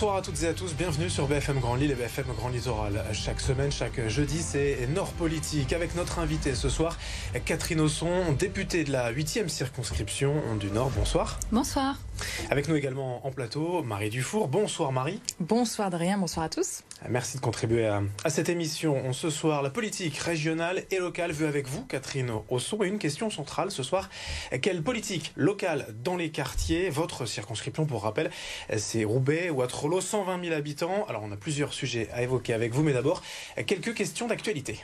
Bonsoir à toutes et à tous, bienvenue sur BFM Grand Lille et BFM Grand Littoral. Chaque semaine, chaque jeudi, c'est Nord Politique avec notre invité ce soir, Catherine Osson, députée de la 8e circonscription du Nord. Bonsoir. Bonsoir. Avec nous également en plateau, Marie Dufour. Bonsoir Marie. Bonsoir Adrien, bonsoir à tous. Merci de contribuer à, cette émission. Ce soir, la politique régionale et locale vue avec vous, Catherine Osson. Et une question centrale ce soir, quelle politique locale dans les quartiers Votre circonscription, pour rappel, c'est Roubaix, Ouattrolo, 120 000 habitants. Alors on a plusieurs sujets à évoquer avec vous, mais d'abord, quelques questions d'actualité.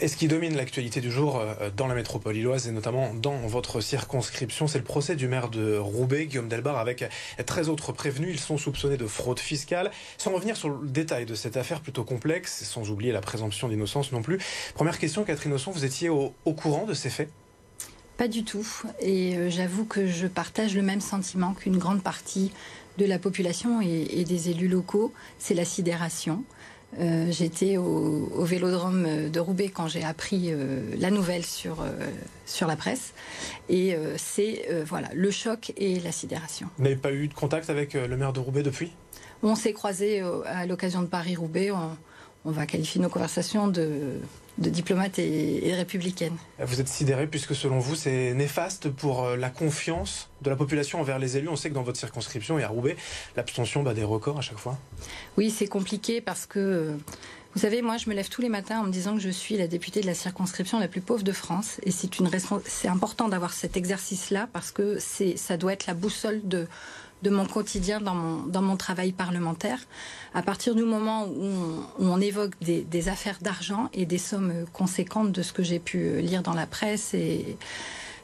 Et ce qui domine l'actualité du jour euh, dans la métropole illoise et notamment dans votre circonscription, c'est le procès du maire de Roubaix, Guillaume Delbar, avec 13 autres prévenus. Ils sont soupçonnés de fraude fiscale. Sans revenir sur le détail de cette affaire plutôt complexe, sans oublier la présomption d'innocence non plus. Première question, Catherine Osson, vous étiez au, courant de ces faits? Pas du tout. Et euh, j'avoue que je partage le même sentiment qu'une grande partie de la population et des élus locaux, c'est la sidération. Euh, j'étais au, vélodrome de Roubaix quand j'ai appris euh, la nouvelle sur, euh, sur la presse. Et c'est voilà, le choc et la sidération. Vous n'avez pas eu de contact avec le maire de Roubaix depuis? On s'est croisés à l'occasion de Paris-Roubaix. on, va qualifier nos conversations de de diplomate et, républicaine. Vous êtes sidéré puisque selon vous c'est néfaste pour euh, la confiance de la population envers les élus. On sait que dans votre circonscription et à Roubaix, l'abstention bat des records à chaque fois. Oui, c'est compliqué parce que, vous savez, moi je me lève tous les matins en me disant que je suis la députée de la circonscription la plus pauvre de France. Et c'est, une c'est important d'avoir cet exercice-là parce que c'est, ça doit être la boussole de de mon quotidien dans mon, dans mon travail parlementaire. À partir du moment où on, évoque des, des affaires d'argent et des sommes conséquentes de ce que j'ai pu lire dans la presse et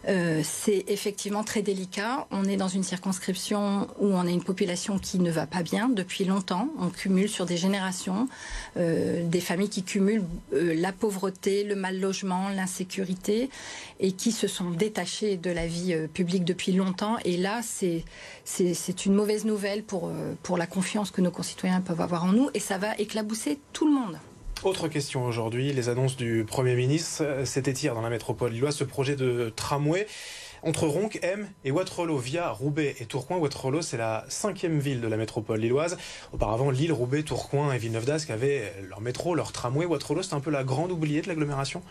euh, c'est effectivement très délicat. On est dans une circonscription où on a une population qui ne va pas bien depuis longtemps. On cumule sur des générations euh, des familles qui cumulent euh, la pauvreté, le mal logement, l'insécurité et qui se sont détachées de la vie publique depuis longtemps. Et là, c'est une mauvaise nouvelle pour la confiance que nos concitoyens peuvent avoir en nous et ça va éclabousser tout le monde. Autre question aujourd'hui, les annonces du Premier ministre. C'était hier dans la métropole lilloise ce projet de tramway entre Ronc, M et Waterloo via Roubaix et Tourcoing. Waterloo, c'est la cinquième ville de la métropole lilloise. Auparavant, Lille, Roubaix, Tourcoing et Villeneuve d'Ascq avaient leur métro, leur tramway. Waterloo, c'est un peu la grande oubliée de l'agglomération?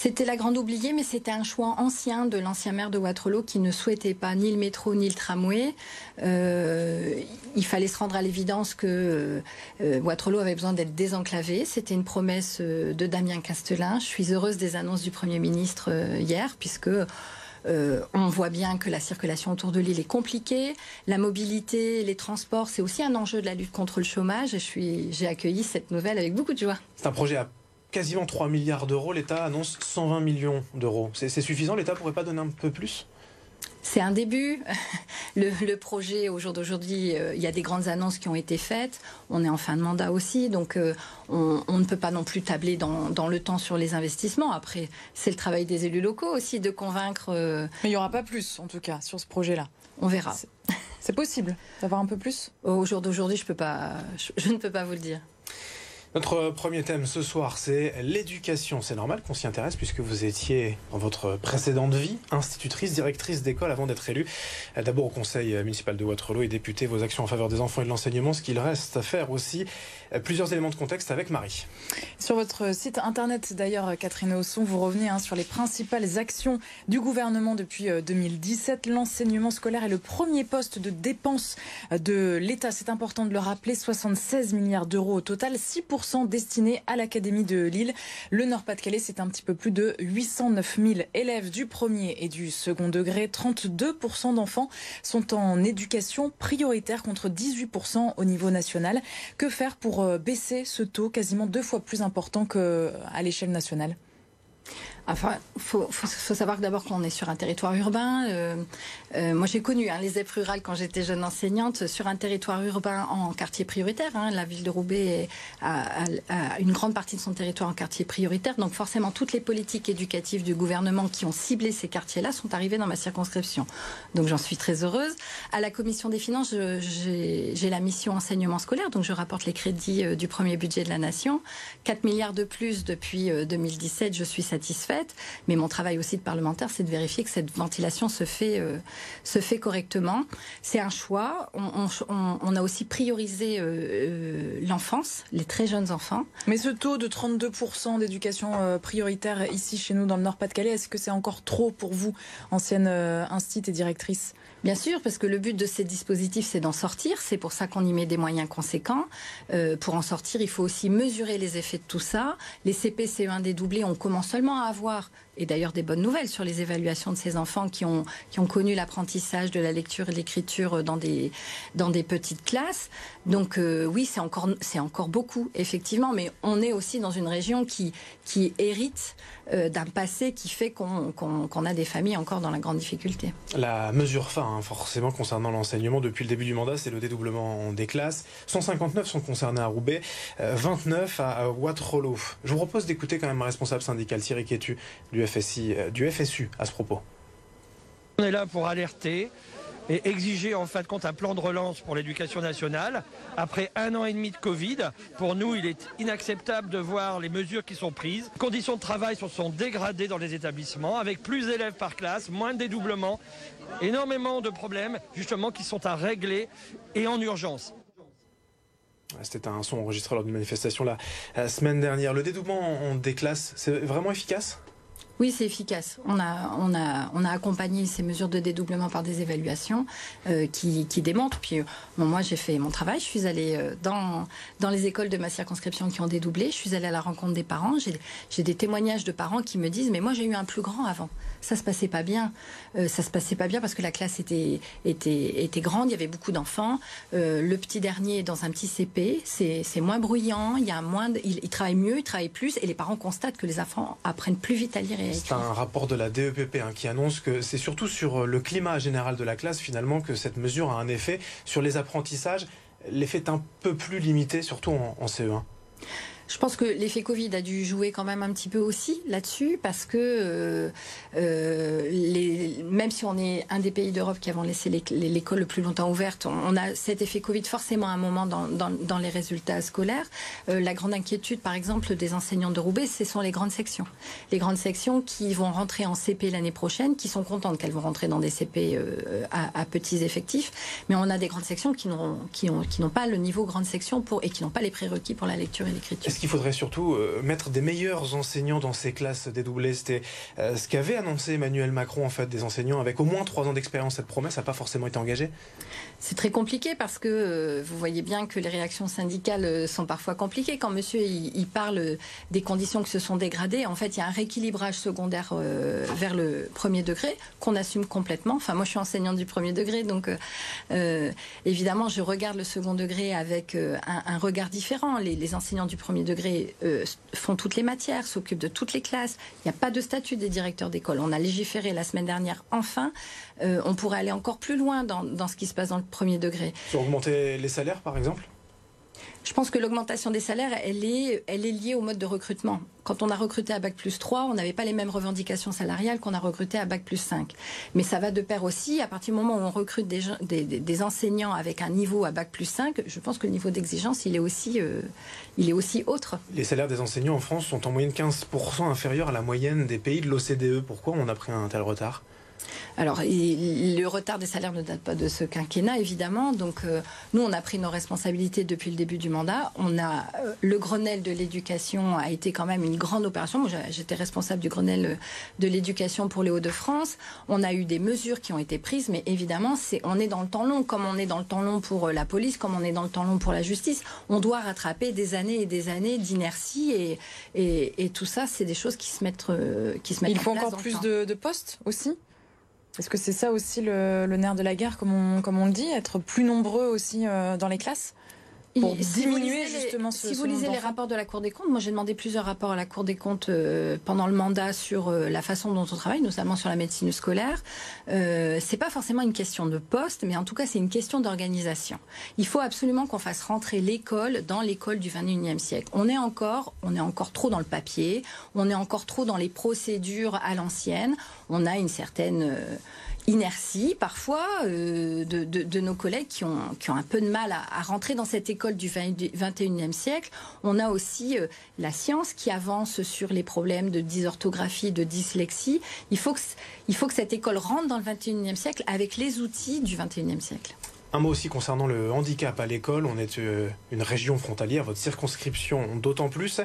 C'était la grande oubliée, mais c'était un choix ancien de l'ancien maire de Waterloo qui ne souhaitait pas ni le métro ni le tramway. Euh, il fallait se rendre à l'évidence que euh, Waterloo avait besoin d'être désenclavé. C'était une promesse euh, de Damien Castelin. Je suis heureuse des annonces du Premier ministre hier, puisque on voit bien que la circulation autour de l'île est compliquée. La mobilité, les transports, c'est aussi un enjeu de la lutte contre le chômage. J'ai accueilli cette nouvelle avec beaucoup de joie. C'est un projet à quasiment 3 milliards d'euros, l'État annonce 120 millions d'euros. C'est suffisant? L'État pourrait pas donner un peu plus? C'est un début. Le, projet, au jour d'aujourd'hui, euh, il y a des grandes annonces qui ont été faites. On est en fin de mandat aussi, donc euh, on, ne peut pas non plus tabler dans, le temps sur les investissements. Après, c'est le travail des élus locaux aussi de convaincre. Euh, Mais il n'y aura pas plus, en tout cas, sur ce projet-là. On verra. C'est possible d'avoir un peu plus? Au jour d'aujourd'hui, je, je ne peux pas vous le dire. Notre premier thème ce soir, c'est l'éducation. C'est normal qu'on s'y intéresse puisque vous étiez, dans votre précédente vie, institutrice, directrice d'école avant d'être élue. D'abord au conseil municipal de Waterloo et député vos actions en faveur des enfants et de l'enseignement, ce qu'il reste à faire aussi. Plusieurs éléments de contexte avec Marie. Sur votre site internet, d'ailleurs, Catherine Hausson, vous revenez hein, sur les principales actions du gouvernement depuis 2017. Euh, l'enseignement scolaire est le premier poste de dépense de l'État. C'est important de le rappeler. 76 milliards d'euros au total, 6% destinés à l'Académie de Lille. Le Nord-Pas-de-Calais, c'est un petit peu plus de 809 000 élèves du premier et du second degré. 32 d'enfants sont en éducation prioritaire contre 18 au niveau national. Que faire pour euh, baisser ce taux quasiment deux fois plus important qu'à l'échelle nationale? Enfin, faut, faut, savoir d'abord qu'on est sur un territoire urbain. Euh, euh, moi, j'ai connu hein, les ZEP rurales quand j'étais jeune enseignante sur un territoire urbain en quartier prioritaire. Hein. La ville de Roubaix a, une grande partie de son territoire en quartier prioritaire. Donc, forcément, toutes les politiques éducatives du gouvernement qui ont ciblé ces quartiers-là sont arrivées dans ma circonscription. Donc, j'en suis très heureuse. À la commission des finances, j'ai la mission enseignement scolaire. Donc, je rapporte les crédits euh, du premier budget de la nation. 4 milliards de plus depuis 2017, je suis satisfaite. Mais mon travail aussi de parlementaire, c'est de vérifier que cette ventilation se fait, euh, se fait correctement. C'est un choix. On, a aussi priorisé euh, euh, l'enfance, les très jeunes enfants. Mais ce taux de 32% d'éducation prioritaire ici chez nous dans le Nord-Pas-de-Calais, est-ce que c'est encore trop pour vous, ancienne euh, instit et directrice? Bien sûr, parce que le but de ces dispositifs, c'est d'en sortir. C'est pour ça qu'on y met des moyens conséquents. Euh, pour en sortir, il faut aussi mesurer les effets de tout ça. Les CP, CE1 dédoublés, on commence seulement à avoir et d'ailleurs des bonnes nouvelles sur les évaluations de ces enfants qui ont, qui ont connu l'apprentissage de la lecture et l'écriture dans des, dans des petites classes. Donc euh, oui, c'est encore, c'est encore beaucoup, effectivement, mais on est aussi dans une région qui, qui hérite euh, d'un passé qui fait qu'on qu'on a des familles encore dans la grande difficulté. La mesure phare, hein, forcément, concernant l'enseignement depuis le début du mandat, c'est le dédoublement des classes. 159 sont concernés à Roubaix, euh, 29 à, à Waterloo. Je vous propose d'écouter quand même un responsable syndical, Thierry Quétu, du FSI, euh, du FSU à ce propos. On est là pour alerter et exiger en fin de compte un plan de relance pour l'éducation nationale. Après un an et demi de Covid, pour nous, il est inacceptable de voir les mesures qui sont prises. Les conditions de travail se sont dégradées dans les établissements, avec plus d'élèves par classe, moins de dédoublement, énormément de problèmes justement qui sont à régler et en urgence. C'était un son enregistré lors d'une manifestation la, la semaine dernière. Le dédoublement en des classes, c'est vraiment efficace? Oui, c'est efficace. On a, on, a, on a accompagné ces mesures de dédoublement par des évaluations euh, qui, qui, démontrent. Puis, bon, moi, j'ai fait mon travail. Je suis allée euh, dans, dans les écoles de ma circonscription qui ont dédoublé. Je suis allée à la rencontre des parents. J'ai des témoignages de parents qui me disent Mais moi, j'ai eu un plus grand avant. Ça se passait pas bien. Euh, ça se passait pas bien parce que la classe était, était, était grande. Il y avait beaucoup d'enfants. Euh, le petit dernier est dans un petit CP. C'est moins bruyant. Il, y a moins de, il travaille mieux, il travaille plus. Et les parents constatent que les enfants apprennent plus vite à lire et c'est un rapport de la DEPP hein, qui annonce que c'est surtout sur le climat général de la classe finalement que cette mesure a un effet. Sur les apprentissages, l'effet est un peu plus limité, surtout en, en CE1. Je pense que l'effet Covid a dû jouer quand même un petit peu aussi là-dessus, parce que euh, euh, les, même si on est un des pays d'Europe qui avons laissé l'école le plus longtemps ouverte, on, a cet effet Covid forcément à un moment dans, dans, dans les résultats scolaires. Euh, la grande inquiétude, par exemple, des enseignants de Roubaix, ce sont les grandes sections. Les grandes sections qui vont rentrer en CP l'année prochaine, qui sont contentes qu'elles vont rentrer dans des CP euh, à, à, petits effectifs, mais on a des grandes sections qui n'ont qui ont, qui pas le niveau grande section pour, et qui n'ont pas les prérequis pour la lecture et l'écriture qu'il faudrait surtout euh, mettre des meilleurs enseignants dans ces classes dédoublées C'était euh, ce qu'avait annoncé Emmanuel Macron, en fait, des enseignants avec au moins trois ans d'expérience. Cette promesse n'a pas forcément été engagée? C'est très compliqué parce que euh, vous voyez bien que les réactions syndicales euh, sont parfois compliquées. Quand monsieur il, parle des conditions qui se sont dégradées, en fait, il y a un rééquilibrage secondaire euh, vers le premier degré qu'on assume complètement. Enfin, moi, je suis enseignante du premier degré, donc évidemment, je regarde le second degré avec un, regard différent. Les, enseignants du premier degré font toutes les matières, s'occupent de toutes les classes. Il n'y a pas de statut des directeurs d'école. On a légiféré la semaine dernière. Enfin, on pourrait aller encore plus loin dans, dans, ce qui se passe dans le premier degré. Sur augmenter les salaires, par exemple? Je pense que l'augmentation des salaires, elle est, elle est liée au mode de recrutement. Quand on a recruté à Bac plus 3, on n'avait pas les mêmes revendications salariales qu'on a recruté à Bac plus 5. Mais ça va de pair aussi, à partir du moment où on recrute des, des, des enseignants avec un niveau à Bac plus 5, je pense que le niveau d'exigence, il, est aussi, euh, il est aussi autre. Les salaires des enseignants en France sont en moyenne 15% inférieurs à la moyenne des pays de l'OCDE. Pourquoi on a pris un tel retard? Alors, il, le retard des salaires ne date pas de ce quinquennat, évidemment. Donc, euh, nous, on a pris nos responsabilités depuis le début du mandat. On a euh, le Grenelle de l'éducation a été quand même une grande opération. Moi, j'étais responsable du Grenelle de l'éducation pour les Hauts-de-France. On a eu des mesures qui ont été prises, mais évidemment, c'est on est dans le temps long, comme on est dans le temps long pour euh, la police, comme on est dans le temps long pour la justice. On doit rattraper des années et des années d'inertie et, et, et, tout ça, c'est des choses qui se mettent, qui se mettent. Il faut encore plus de, de postes aussi? Est-ce que c'est ça aussi le, le, nerf de la guerre, comme on, comme on le dit, être plus nombreux aussi euh, dans les classes? Pour si diminuer justement ce Si vous lisez les rapports de la Cour des comptes, moi j'ai demandé plusieurs rapports à la Cour des comptes euh, pendant le mandat sur euh, la façon dont on travaille, notamment sur la médecine scolaire. Euh, c'est pas forcément une question de poste, mais en tout cas c'est une question d'organisation. Il faut absolument qu'on fasse rentrer l'école dans l'école du 21e siècle. On est encore, on est encore trop dans le papier, on est encore trop dans les procédures à l'ancienne. On a une certaine euh, inertie parfois de, de, nos collègues qui ont, qui ont un peu de mal à, rentrer dans cette école du 21e siècle. On a aussi la science qui avance sur les problèmes de dysorthographie, de dyslexie. Il faut que, il faut que cette école rentre dans le 21e siècle avec les outils du 21e siècle. Un mot aussi concernant le handicap à l'école. On est euh, une région frontalière, votre circonscription d'autant plus.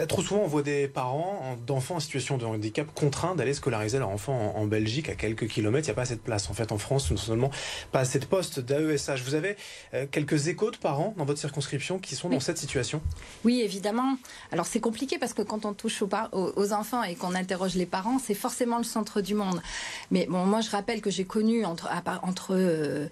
Euh, trop souvent, on voit des parents d'enfants en situation de handicap contraints d'aller scolariser leur enfant en Belgique à quelques kilomètres. Il n'y a pas assez de place. En fait, en France, non seulement pas assez de postes d'AESH. Vous avez euh, quelques échos de parents dans votre circonscription qui sont dans cette situation? Oui, évidemment. Alors c'est compliqué parce que quand on touche aux, aux enfants et qu'on interroge les parents, c'est forcément le centre du monde. Mais bon, moi je rappelle que j'ai connu entre, entre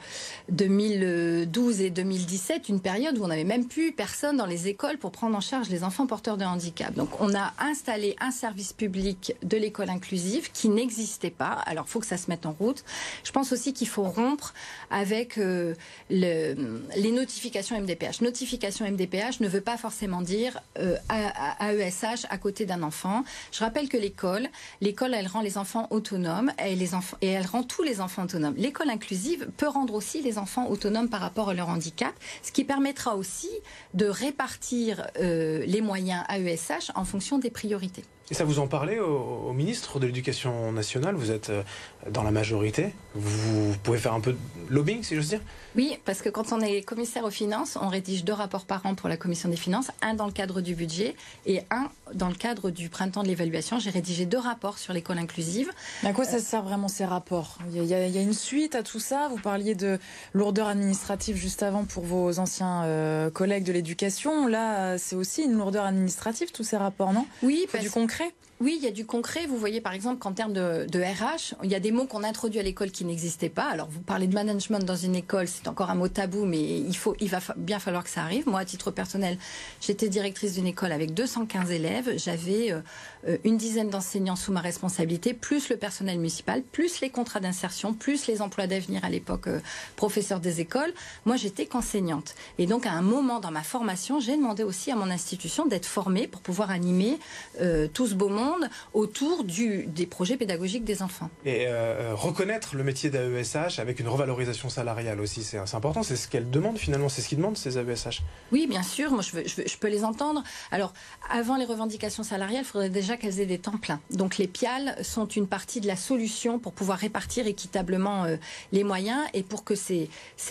2012 et 2017 une période où on n'avait même plus personne dans les écoles pour prendre en charge les enfants porteurs de handicap. Donc on a installé un service public de l'école inclusive qui n'existait pas. Alors il faut que ça se mette en route. Je pense aussi qu'il faut rompre avec euh, le, les notifications MDPH. Notification MDPH ne veut pas forcément dire AESH à côté d'un enfant. Je rappelle que l'école, l'école elle rend les enfants autonomes et elle rend tous les enfants autonomes. L'école inclusive peut rendre aussi les enfants autonomes par rapport à leur handicap, ce qui permettra aussi de répartir euh, les moyens AESH en fonction des priorités. Et ça vous en parlez au, ministre de l'Éducation nationale? Vous êtes euh, dans la majorité. Vous pouvez faire un peu de lobbying, si j'ose dire? Oui, parce que quand on est commissaire aux finances, on rédige deux rapports par an pour la commission des finances, un dans le cadre du budget et un dans le cadre du printemps de l'évaluation. J'ai rédigé deux rapports sur l'école inclusive. Mais à quoi ça sert vraiment ces rapports il y, a, une suite à tout ça. Vous parliez de lourdeur administrative juste avant pour vos anciens euh, collègues de l'éducation. Là, c'est aussi une lourdeur administrative, tous ces rapports, non? Oui, parce... du concret oui, il y a du concret. Vous voyez par exemple qu'en termes de, RH, il y a des mots qu'on introduit à l'école qui n'existaient pas. Alors vous parlez de management dans une école, c'est encore un mot tabou, mais il, faut, il va bien falloir que ça arrive. Moi, à titre personnel, j'étais directrice d'une école avec 215 élèves. J'avais euh, une dizaine d'enseignants sous ma responsabilité, plus le personnel municipal, plus les contrats d'insertion, plus les emplois d'avenir à l'époque euh, professeurs des écoles. Moi, j'étais qu'enseignante. Et donc, à un moment dans ma formation, j'ai demandé aussi à mon institution d'être formée pour pouvoir animer euh, tout ce beau monde autour des projets pédagogiques des enfants. Euh, euh, reconnaître le métier d'AESH avec une revalorisation salariale aussi, c'est important. C'est ce qu'elle demande finalement, c'est ce qu'ils demandent ces AESH. Oui, bien sûr. Moi, je, je, peux les entendre. Alors, avant les revendications salariales, il faudrait déjà qu'elles aient des temps pleins. Donc, les PIAL sont une partie de la solution pour pouvoir répartir équitablement euh, les moyens et pour que ces,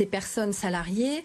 personnes salariées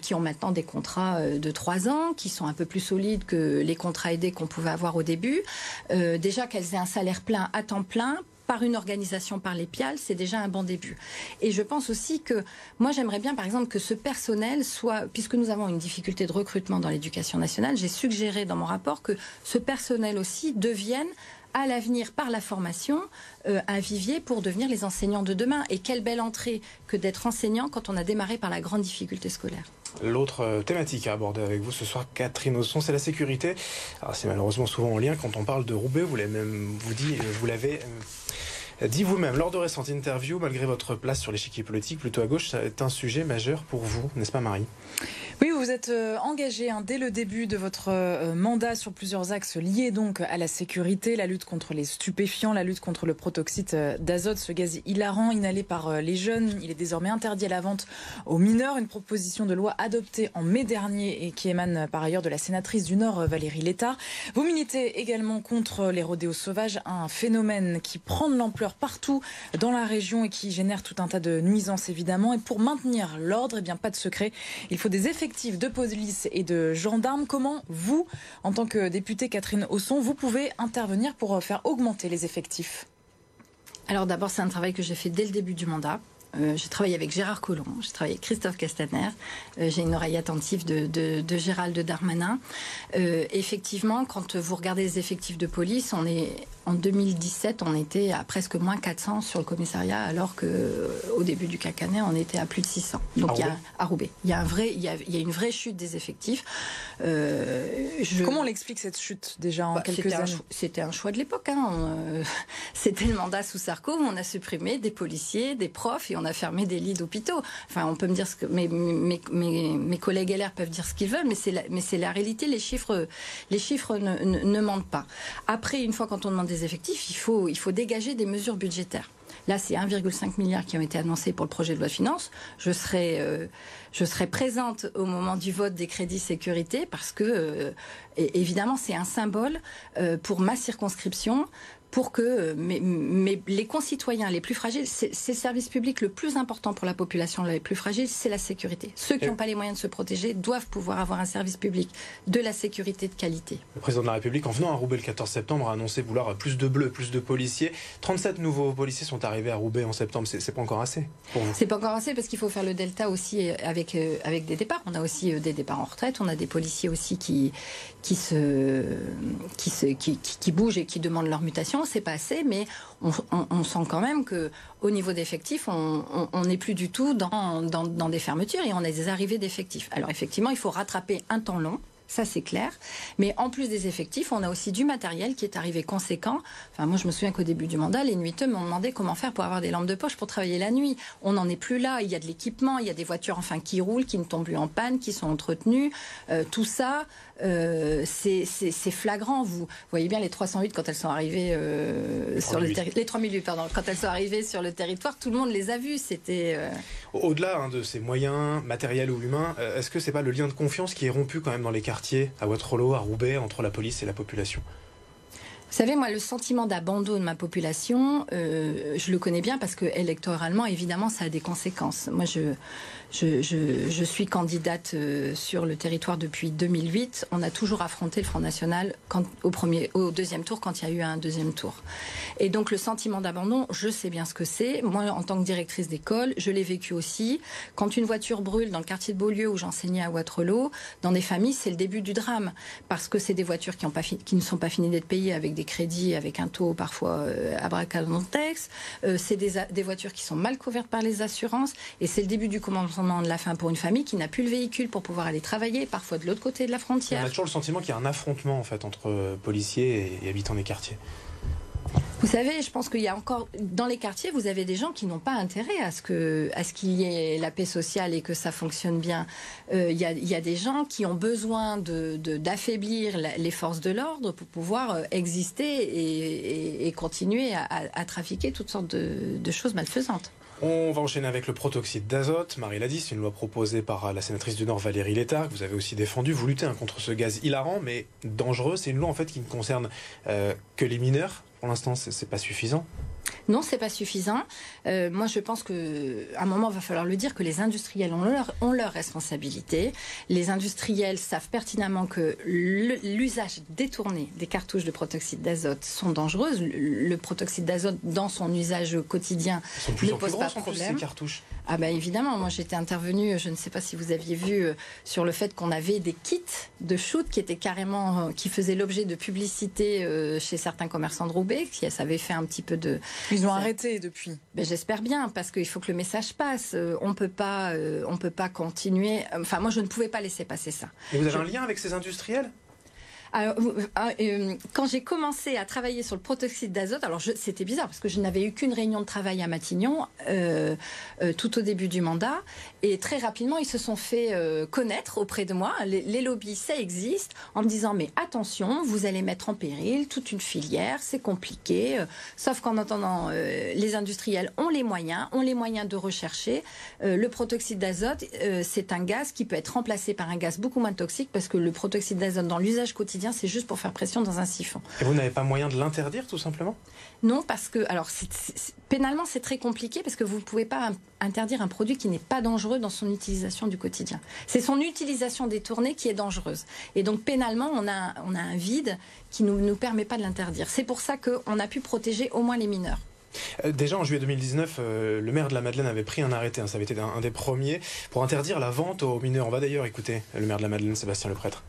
qui ont maintenant des contrats de trois ans, qui sont un peu plus solides que les contrats aidés qu'on pouvait avoir au début, euh, déjà qu'elles aient un salaire plein à temps plein par une organisation par les PIAL, c'est déjà un bon début. Et je pense aussi que moi j'aimerais bien par exemple que ce personnel soit, puisque nous avons une difficulté de recrutement dans l'éducation nationale, j'ai suggéré dans mon rapport que ce personnel aussi devienne à l'avenir par la formation euh, un vivier pour devenir les enseignants de demain. Et quelle belle entrée que d'être enseignant quand on a démarré par la grande difficulté scolaire. L'autre euh, thématique à aborder avec vous ce soir, Catherine Osson, c'est la sécurité. Alors c'est malheureusement souvent en lien quand on parle de Roubaix, vous l'avez même vous dit, vous l'avez euh, dit vous-même lors de récentes interviews, malgré votre place sur l'échiquier politique plutôt à gauche, ça est un sujet majeur pour vous, n'est-ce pas Marie? Oui, vous êtes euh, engagé hein, dès le début de votre euh, mandat sur plusieurs axes liés donc à la sécurité, la lutte contre les stupéfiants, la lutte contre le protoxyde euh, d'azote, ce gaz hilarant inhalé par les jeunes. Il est désormais interdit à la vente aux mineurs. Une proposition de loi adoptée en mai dernier et qui émane par ailleurs de la sénatrice du Nord, Valérie Létard. Vous militez également contre les rodéos sauvages, un phénomène qui prend de l'ampleur partout dans la région et qui génère tout un tas de nuisances évidemment. Et pour maintenir l'ordre, eh bien pas de secret, il faut des effets de police et de gendarmes. Comment vous, en tant que députée Catherine Hausson, vous pouvez intervenir pour faire augmenter les effectifs? Alors d'abord, c'est un travail que j'ai fait dès le début du mandat. Euh, j'ai travaillé avec Gérard Collomb, j'ai travaillé avec Christophe Castaner, euh, j'ai une oreille attentive de, de, de Gérald Darmanin. Euh, effectivement, quand vous regardez les effectifs de police, on est en 2017, on était à presque moins 400 sur le commissariat, alors que euh, au début du quinquennat, on était à plus de 600. Donc il y a à Roubaix, il y a un vrai, il y a, il y a une vraie chute des effectifs. Euh, je... Comment on l'explique cette chute déjà en bah, quelques années C'était un choix de l'époque. Hein. Euh, c'était le mandat sous Sarko où on a supprimé des policiers, des profs et on a fermé des lits d'hôpitaux. Enfin, on peut me dire ce que mes, mes, mes, collègues LR peuvent dire ce qu'ils veulent, mais c'est la, la réalité. Les chiffres, les chiffres ne, mentent pas. Après, une fois quand on demande effectifs, il faut, il faut dégager des mesures budgétaires. Là, c'est 1,5 milliard qui ont été annoncés pour le projet de loi de finances. Je serai, euh, je serai présente au moment du vote des crédits sécurité parce que, euh, évidemment, c'est un symbole euh, pour ma circonscription pour que mais, les concitoyens les plus fragiles, c'est le service public le plus important pour la population la plus fragile, c'est la sécurité. Ceux qui n'ont pas les moyens de se protéger doivent pouvoir avoir un service public de la sécurité de qualité. Le président de la République, en venant à Roubaix le 14 septembre, a annoncé vouloir plus de bleus, plus de policiers. 37 nouveaux policiers sont arrivés à Roubaix en septembre. C'est pas encore assez pour vous? C'est pas encore assez parce qu'il faut faire le delta aussi avec, euh, avec des départs. On a aussi euh, des départs en retraite. On a des policiers aussi qui, qui, se, qui, se, qui, qui bougent et qui demandent leur mutation c'est pas assez, mais on, sent quand même que au niveau d'effectifs, on n'est plus du tout dans, des fermetures et on a des arrivées d'effectifs. Alors effectivement, il faut rattraper un temps long ça c'est clair. Mais en plus des effectifs, on a aussi du matériel qui est arrivé conséquent. Enfin, moi je me souviens qu'au début du mandat, les nuiteux m'ont demandé comment faire pour avoir des lampes de poche pour travailler la nuit. On n'en est plus là. Il y a de l'équipement, il y a des voitures enfin qui roulent, qui ne tombent plus en panne, qui sont entretenues. Euh, tout ça, euh, c'est flagrant. Vous voyez bien les 308 quand elles sont arrivées euh, sur le territoire. Les 3008, pardon. Quand elles sont arrivées sur le territoire, tout le monde les a vues. C'était. Au-delà hein, de ces moyens matériels ou humains, est-ce que c'est pas le lien de confiance qui est rompu quand même dans les quartiers à Waterloo, à Roubaix, entre la police et la population? Vous savez, moi, le sentiment d'abandon de ma population, euh, je le connais bien parce que électoralement, évidemment, ça a des conséquences. Moi, je, je, suis candidate euh, sur le territoire depuis 2008. On a toujours affronté le Front National au, deuxième tour quand il y a eu un deuxième tour. Et donc le sentiment d'abandon, je sais bien ce que c'est. Moi, en tant que directrice d'école, je l'ai vécu aussi. Quand une voiture brûle dans le quartier de Beaulieu où j'enseignais à Waterloo, dans des familles, c'est le début du drame parce que c'est des voitures qui, ne sont pas finies d'être payées avec des crédits, avec un taux parfois euh, abracadabrantex. Euh, c'est des, voitures qui sont mal couvertes par les assurances et c'est le début du de la fin pour une famille qui n'a plus le véhicule pour pouvoir aller travailler, parfois de l'autre côté de la frontière. On a toujours le sentiment qu'il y a un affrontement en fait entre euh, policiers et habitants des quartiers. Vous savez, je pense qu'il y a encore dans les quartiers, vous avez des gens qui n'ont pas intérêt à ce que à ce qu'il y ait la paix sociale et que ça fonctionne bien. Euh, il, y a, des gens qui ont besoin de d'affaiblir les forces de l'ordre pour pouvoir euh, exister et, continuer à, trafiquer toutes sortes de, de choses malfaisantes. On va enchaîner avec le protoxyde d'azote. Marie l'a dit, c'est une loi proposée par la sénatrice du Nord Valérie Létard, que vous avez aussi défendu. Vous luttez hein, contre ce gaz hilarant, mais dangereux. C'est une loi en fait qui ne concerne euh, que les mineurs. Pour l'instant, c'est pas suffisant. Non, c'est pas suffisant. Euh, moi, je pense que à un moment, il va falloir le dire que les industriels ont leur, ont leur responsabilité. Les industriels savent pertinemment que l'usage détourné des cartouches de protoxyde d'azote sont dangereuses. Le, protoxyde d'azote, dans son usage quotidien, ne pose pas de problème. Ces cartouches. Ah ben évidemment, moi j'étais intervenue, je ne sais pas si vous aviez vu, euh, sur le fait qu'on avait des kits de shoot qui étaient carrément, euh, qui faisaient l'objet de publicité chez certains commerçants de Roubaix, qui ça avait fait un petit peu de, ils ont arrêté depuis. Ben, J'espère bien, parce qu'il faut que le message passe. Euh, on peut pas, euh, on peut pas continuer. Enfin, moi, je ne pouvais pas laisser passer ça. Et vous avez un lien avec ces industriels? Ah, euh, quand j'ai commencé à travailler sur le protoxyde d'azote, alors c'était bizarre parce que je n'avais eu qu'une réunion de travail à Matignon euh, euh, tout au début du mandat et très rapidement ils se sont fait connaître auprès de moi. Les, lobbies, ça existe, en me disant mais attention, vous allez mettre en péril toute une filière, c'est compliqué. sauf qu'en attendant, les industriels ont les moyens, ont les moyens de rechercher. le protoxyde d'azote, c'est un gaz qui peut être remplacé par un gaz beaucoup moins toxique parce que le protoxyde d'azote dans l'usage quotidien c'est juste pour faire pression dans un siphon. Et vous n'avez pas moyen de l'interdire, tout simplement? Non, parce que, alors, pénalement, c'est très compliqué parce que vous ne pouvez pas interdire un produit qui n'est pas dangereux dans son utilisation du quotidien. C'est son utilisation détournée qui est dangereuse. Et donc, pénalement, on a, on a un vide qui ne nous, nous permet pas de l'interdire. C'est pour ça qu'on a pu protéger au moins les mineurs. Euh, déjà en juillet 2019, euh, le maire de la Madeleine avait pris un arrêté, hein, ça avait été un, un, des premiers, pour interdire la vente aux mineurs. On va d'ailleurs écouter le maire de la Madeleine, Sébastien Leprêtre.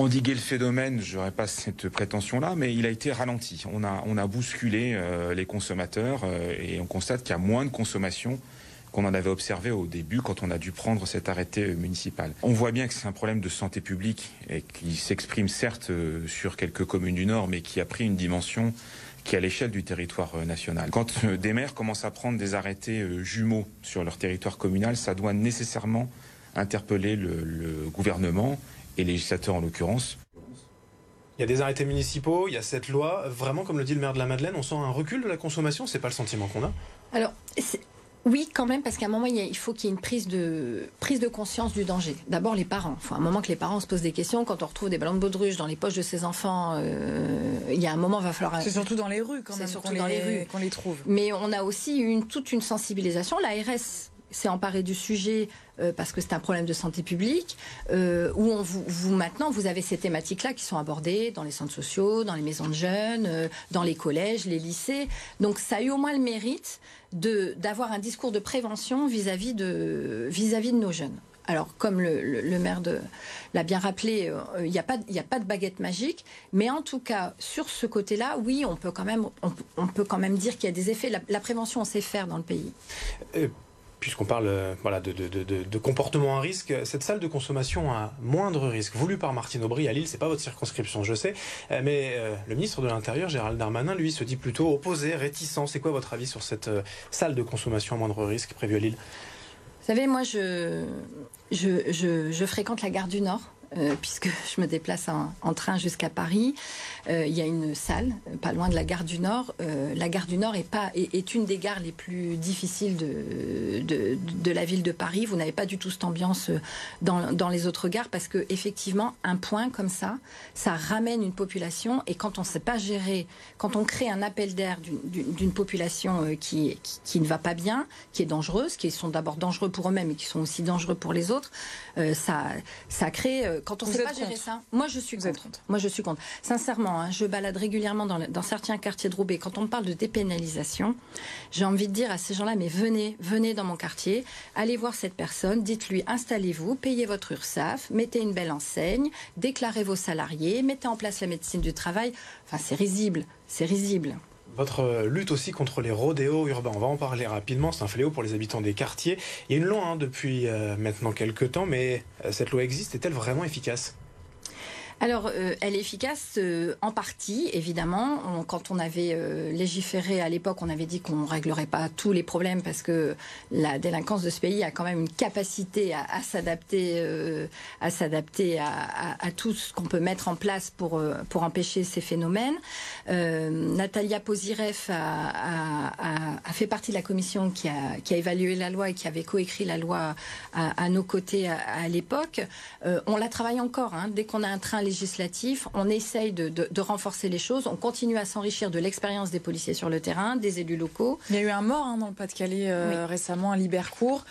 Endiguer le phénomène, je n'aurais pas cette prétention-là, mais il a été ralenti. On a, on a bousculé euh, les consommateurs euh, et on constate qu'il y a moins de consommation qu'on en avait observé au début quand on a dû prendre cet arrêté municipal. On voit bien que c'est un problème de santé publique et qui s'exprime certes euh, sur quelques communes du Nord, mais qui a pris une dimension qui est à l'échelle du territoire national. Quand des maires commencent à prendre des arrêtés jumeaux sur leur territoire communal, ça doit nécessairement interpeller le, le gouvernement et législateurs en l'occurrence. Il y a des arrêtés municipaux, il y a cette loi. Vraiment, comme le dit le maire de la Madeleine, on sent un recul de la consommation. C'est pas le sentiment qu'on a? Alors, oui, quand même, parce qu'à un moment, il, faut qu'il y ait une prise de, prise de conscience du danger. D'abord, les parents. Il faut un moment que les parents se posent des questions. Quand on retrouve des ballons de baudruche dans les poches de ses enfants, euh, il y a un moment, il va falloir. C'est surtout dans les rues, quand même, surtout dans les, rues qu'on les trouve. Mais on a aussi une, toute une sensibilisation. L'ARS s'est emparée du sujet euh, parce que c'est un problème de santé publique, euh, où vous, maintenant vous avez ces thématiques-là qui sont abordées dans les centres sociaux, dans les maisons de jeunes, euh, dans les collèges, les lycées. Donc ça a eu au moins le mérite de d'avoir un discours de prévention vis-à-vis de vis-à-vis de nos jeunes. Alors, comme le, le, maire l'a bien rappelé, il n'y a, a pas de baguette magique, mais en tout cas, sur ce côté-là, oui, on peut quand même, on, peut quand même dire qu'il y a des effets. La, prévention, on sait faire dans le pays puisqu'on parle euh, de, comportement à risque, cette salle de consommation à moindre risque, voulue par Martine Aubry à Lille, c'est pas votre circonscription, je sais, euh, mais euh, le ministre de l'Intérieur, Gérald Darmanin, lui, se dit plutôt opposé, réticent. C'est quoi votre avis sur cette salle de consommation à moindre risque prévue à Lille? Vous savez, moi, je fréquente la gare du Nord. Puisque je me déplace en, train jusqu'à Paris. Euh, il y a une salle, euh, pas loin de la gare du Nord. Euh, la gare du Nord est, pas, est, une des gares les plus difficiles de, de, de la ville de Paris. Vous n'avez pas du tout cette ambiance dans, dans, les autres gares parce que effectivement, un point comme ça, ça ramène une population. Et quand on ne sait pas gérer, quand on crée un appel d'air d'une population qui, qui, qui, ne va pas bien, qui est dangereuse, qui sont d'abord dangereux pour eux-mêmes et qui sont aussi dangereux pour les autres, ça, ça crée. Quand on ne sait pas gérer ça, moi je suis contre. Moi je suis contre. Sincèrement. Hein. je balade régulièrement dans, certains quartiers de Roubaix. Quand on parle de dépénalisation, j'ai envie de dire à ces gens-là, mais venez, venez dans mon quartier, allez voir cette personne, dites-lui, installez-vous, payez votre URSAF, mettez une belle enseigne, déclarez vos salariés, mettez en place la médecine du travail. Enfin, c'est risible, c'est risible votre euh, lutte aussi contre les rodéos urbains. On va en parler rapidement, c'est un fléau pour les habitants des quartiers. Il y a une loi hein, depuis euh, maintenant quelques temps, mais euh, cette loi existe, est-elle vraiment efficace? Alors, euh, elle est efficace euh, en partie, évidemment. quand on avait euh, légiféré à l'époque, on avait dit qu'on ne réglerait pas tous les problèmes parce que la délinquance de ce pays a quand même une capacité à, s'adapter, à s'adapter à, tout ce qu'on peut mettre en place pour pour empêcher ces phénomènes. Natalia Posireff a, fait partie de la commission qui a, qui a évalué la loi et qui avait coécrit la loi à, nos côtés à, l'époque. on la travaille encore. Hein. Dès qu'on a un train législatif, on essaye de, renforcer les choses, on continue à s'enrichir de l'expérience des policiers sur le terrain, des élus locaux. Il y a eu un mort hein, dans le Pas-de-Calais euh, récemment à Libercourt.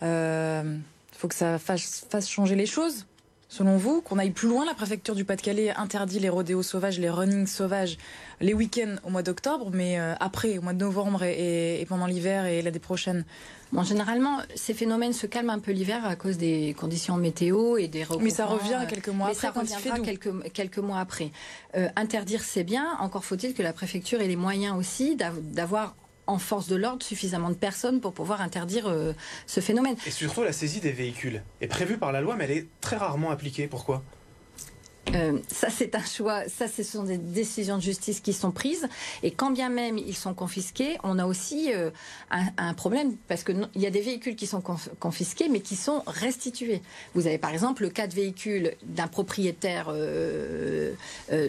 Il euh, faut que ça fasse, fasse changer les choses selon vous, qu'on aille plus loin La préfecture du Pas-de-Calais interdit les rodéos sauvages, les runnings sauvages les week-ends au mois d'octobre, mais euh, après, au mois de novembre et, pendant l'hiver et l'année prochaine? Bon, généralement, ces phénomènes se calment un peu l'hiver à cause des conditions météo et des Mais ça revient quelques mois après. ça reviendra quelques, quelques mois après. Euh, interdire, c'est bien. Encore faut-il que la préfecture ait les moyens aussi d'avoir en force de l'ordre suffisamment de personnes pour pouvoir interdire euh, ce phénomène. Et surtout, la saisie des véhicules est prévue par la loi, mais elle est très rarement appliquée. Pourquoi? Euh, ça, c'est un choix. Ça, ce sont des décisions de justice qui sont prises. Et quand bien même ils sont confisqués, on a aussi euh, un, problème parce que il y a des véhicules qui sont confisqués, mais qui sont restitués. Vous avez par exemple le cas de véhicule d'un propriétaire euh,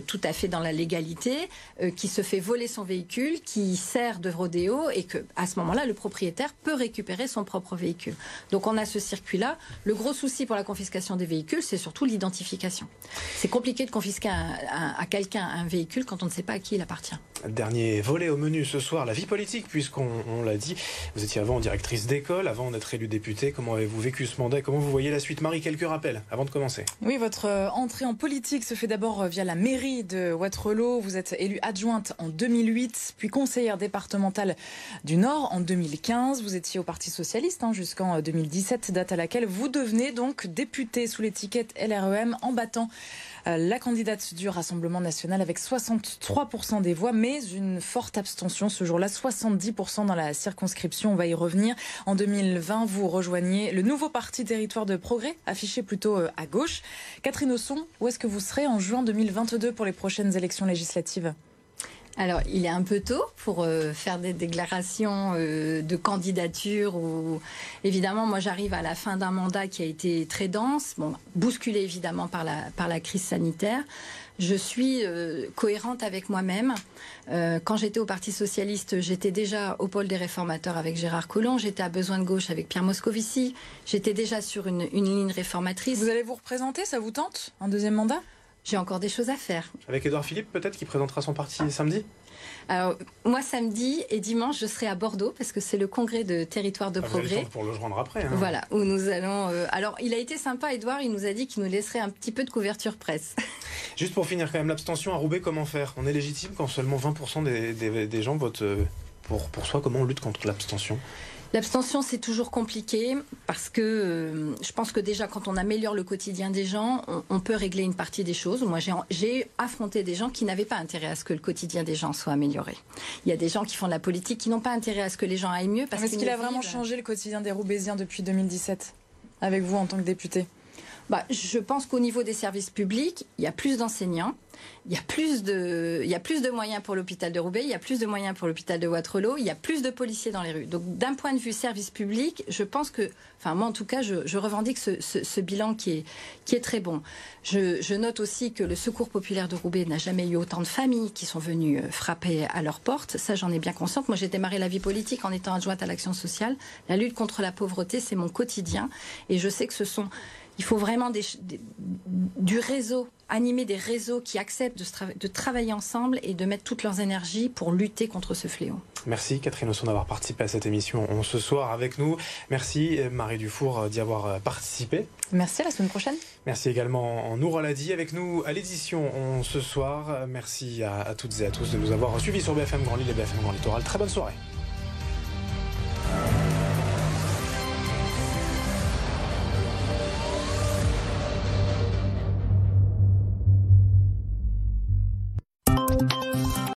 tout à fait dans la légalité, qui se fait voler son véhicule, qui sert de rodéo, et que à ce moment-là, le propriétaire peut récupérer son propre véhicule. Donc on a ce circuit-là. Le gros souci pour la confiscation des véhicules, c'est surtout l'identification c'est compliqué de confisquer à, quelqu'un un véhicule quand on ne sait pas à qui il appartient. Dernier volet au menu ce soir, la vie politique, puisqu'on l'a dit, vous étiez avant directrice d'école, avant d'être élue députée. Comment avez-vous vécu ce mandat Comment vous voyez la suite? Marie, quelques rappels avant de commencer. Oui, votre euh, entrée en politique se fait d'abord euh, via la mairie de Waterloo. Vous êtes élue adjointe en 2008, puis conseillère départementale du Nord en 2015. Vous étiez au Parti Socialiste hein, jusqu'en 2017, euh, date à laquelle vous devenez donc députée sous l'étiquette LREM en battant la candidate du Rassemblement national avec 63% des voix, mais une forte abstention ce jour-là, 70% dans la circonscription. On va y revenir. En 2020, vous rejoignez le nouveau parti Territoire de Progrès, affiché plutôt euh, à gauche. Catherine Osson, où est-ce que vous serez en juin 2022 pour les prochaines élections législatives? Alors, il est un peu tôt pour euh, faire des déclarations euh, de candidature. Ou... Évidemment, moi, j'arrive à la fin d'un mandat qui a été très dense, bon, bousculé évidemment par la, par la crise sanitaire. Je suis euh, cohérente avec moi-même. Euh, quand j'étais au Parti socialiste, j'étais déjà au pôle des réformateurs avec Gérard Collomb. J'étais à Besoin de gauche avec Pierre Moscovici. J'étais déjà sur une, une ligne réformatrice. Vous allez vous représenter Ça vous tente Un deuxième mandat? J'ai encore des choses à faire. Avec Édouard Philippe, peut-être, qui présentera son parti samedi? Alors, moi, samedi et dimanche, je serai à Bordeaux parce que c'est le congrès de territoire de Ah, progrès. pour le joindre après. hein. Voilà, où nous allons. euh, alors, il a été sympa, Edouard. Il nous a dit qu'il nous laisserait un petit peu de couverture presse. Juste pour finir, quand même, l'abstention à Roubaix, comment faire? On est légitime quand seulement 20% des, des- des gens votent euh, pour, pour soi. Comment on lutte contre l'abstention? L'abstention, c'est toujours compliqué parce que euh, je pense que déjà, quand on améliore le quotidien des gens, on, on peut régler une partie des choses. Moi, j'ai- affronté des gens qui n'avaient pas intérêt à ce que le quotidien des gens soit amélioré. Il y a des gens qui font de la politique qui n'ont pas intérêt à ce que les gens aillent mieux parce Est-ce qu'il a vraiment changé le quotidien des Roubaisiens depuis 2017 Avec vous en tant que député? Bah, je pense qu'au niveau des services publics, il y a plus d'enseignants, il y a plus de, moyens pour l'hôpital de Roubaix, il y a plus de moyens pour l'hôpital de Waterloo, il y a plus de policiers dans les rues. Donc, d'un point de vue service public, je pense que, enfin, moi en tout cas, je, revendique ce, bilan qui est, très bon. Je, je note aussi que le Secours populaire de Roubaix n'a jamais eu autant de familles qui sont venues euh, frapper à leur porte. Ça, j'en ai bien consciente. Moi, j'ai démarré la vie politique en étant adjointe à l'action sociale. La lutte contre la pauvreté, c'est mon quotidien. Et je sais que ce sont il faut vraiment des, des- du réseau, animer des réseaux qui acceptent de, travailler ensemble et de mettre toutes leurs énergies pour lutter contre ce fléau. Merci Catherine Osson d'avoir participé à cette émission on, ce soir avec nous. Merci euh, Marie Dufour euh, d'y avoir euh, participé. Merci, à la semaine prochaine. Merci également Nour Oladi avec nous à l'édition on, ce soir. Merci à, à toutes et à tous de nous avoir suivis sur BFM Grand Lille et BFM Grand Littoral. Très bonne soirée.